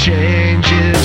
changes.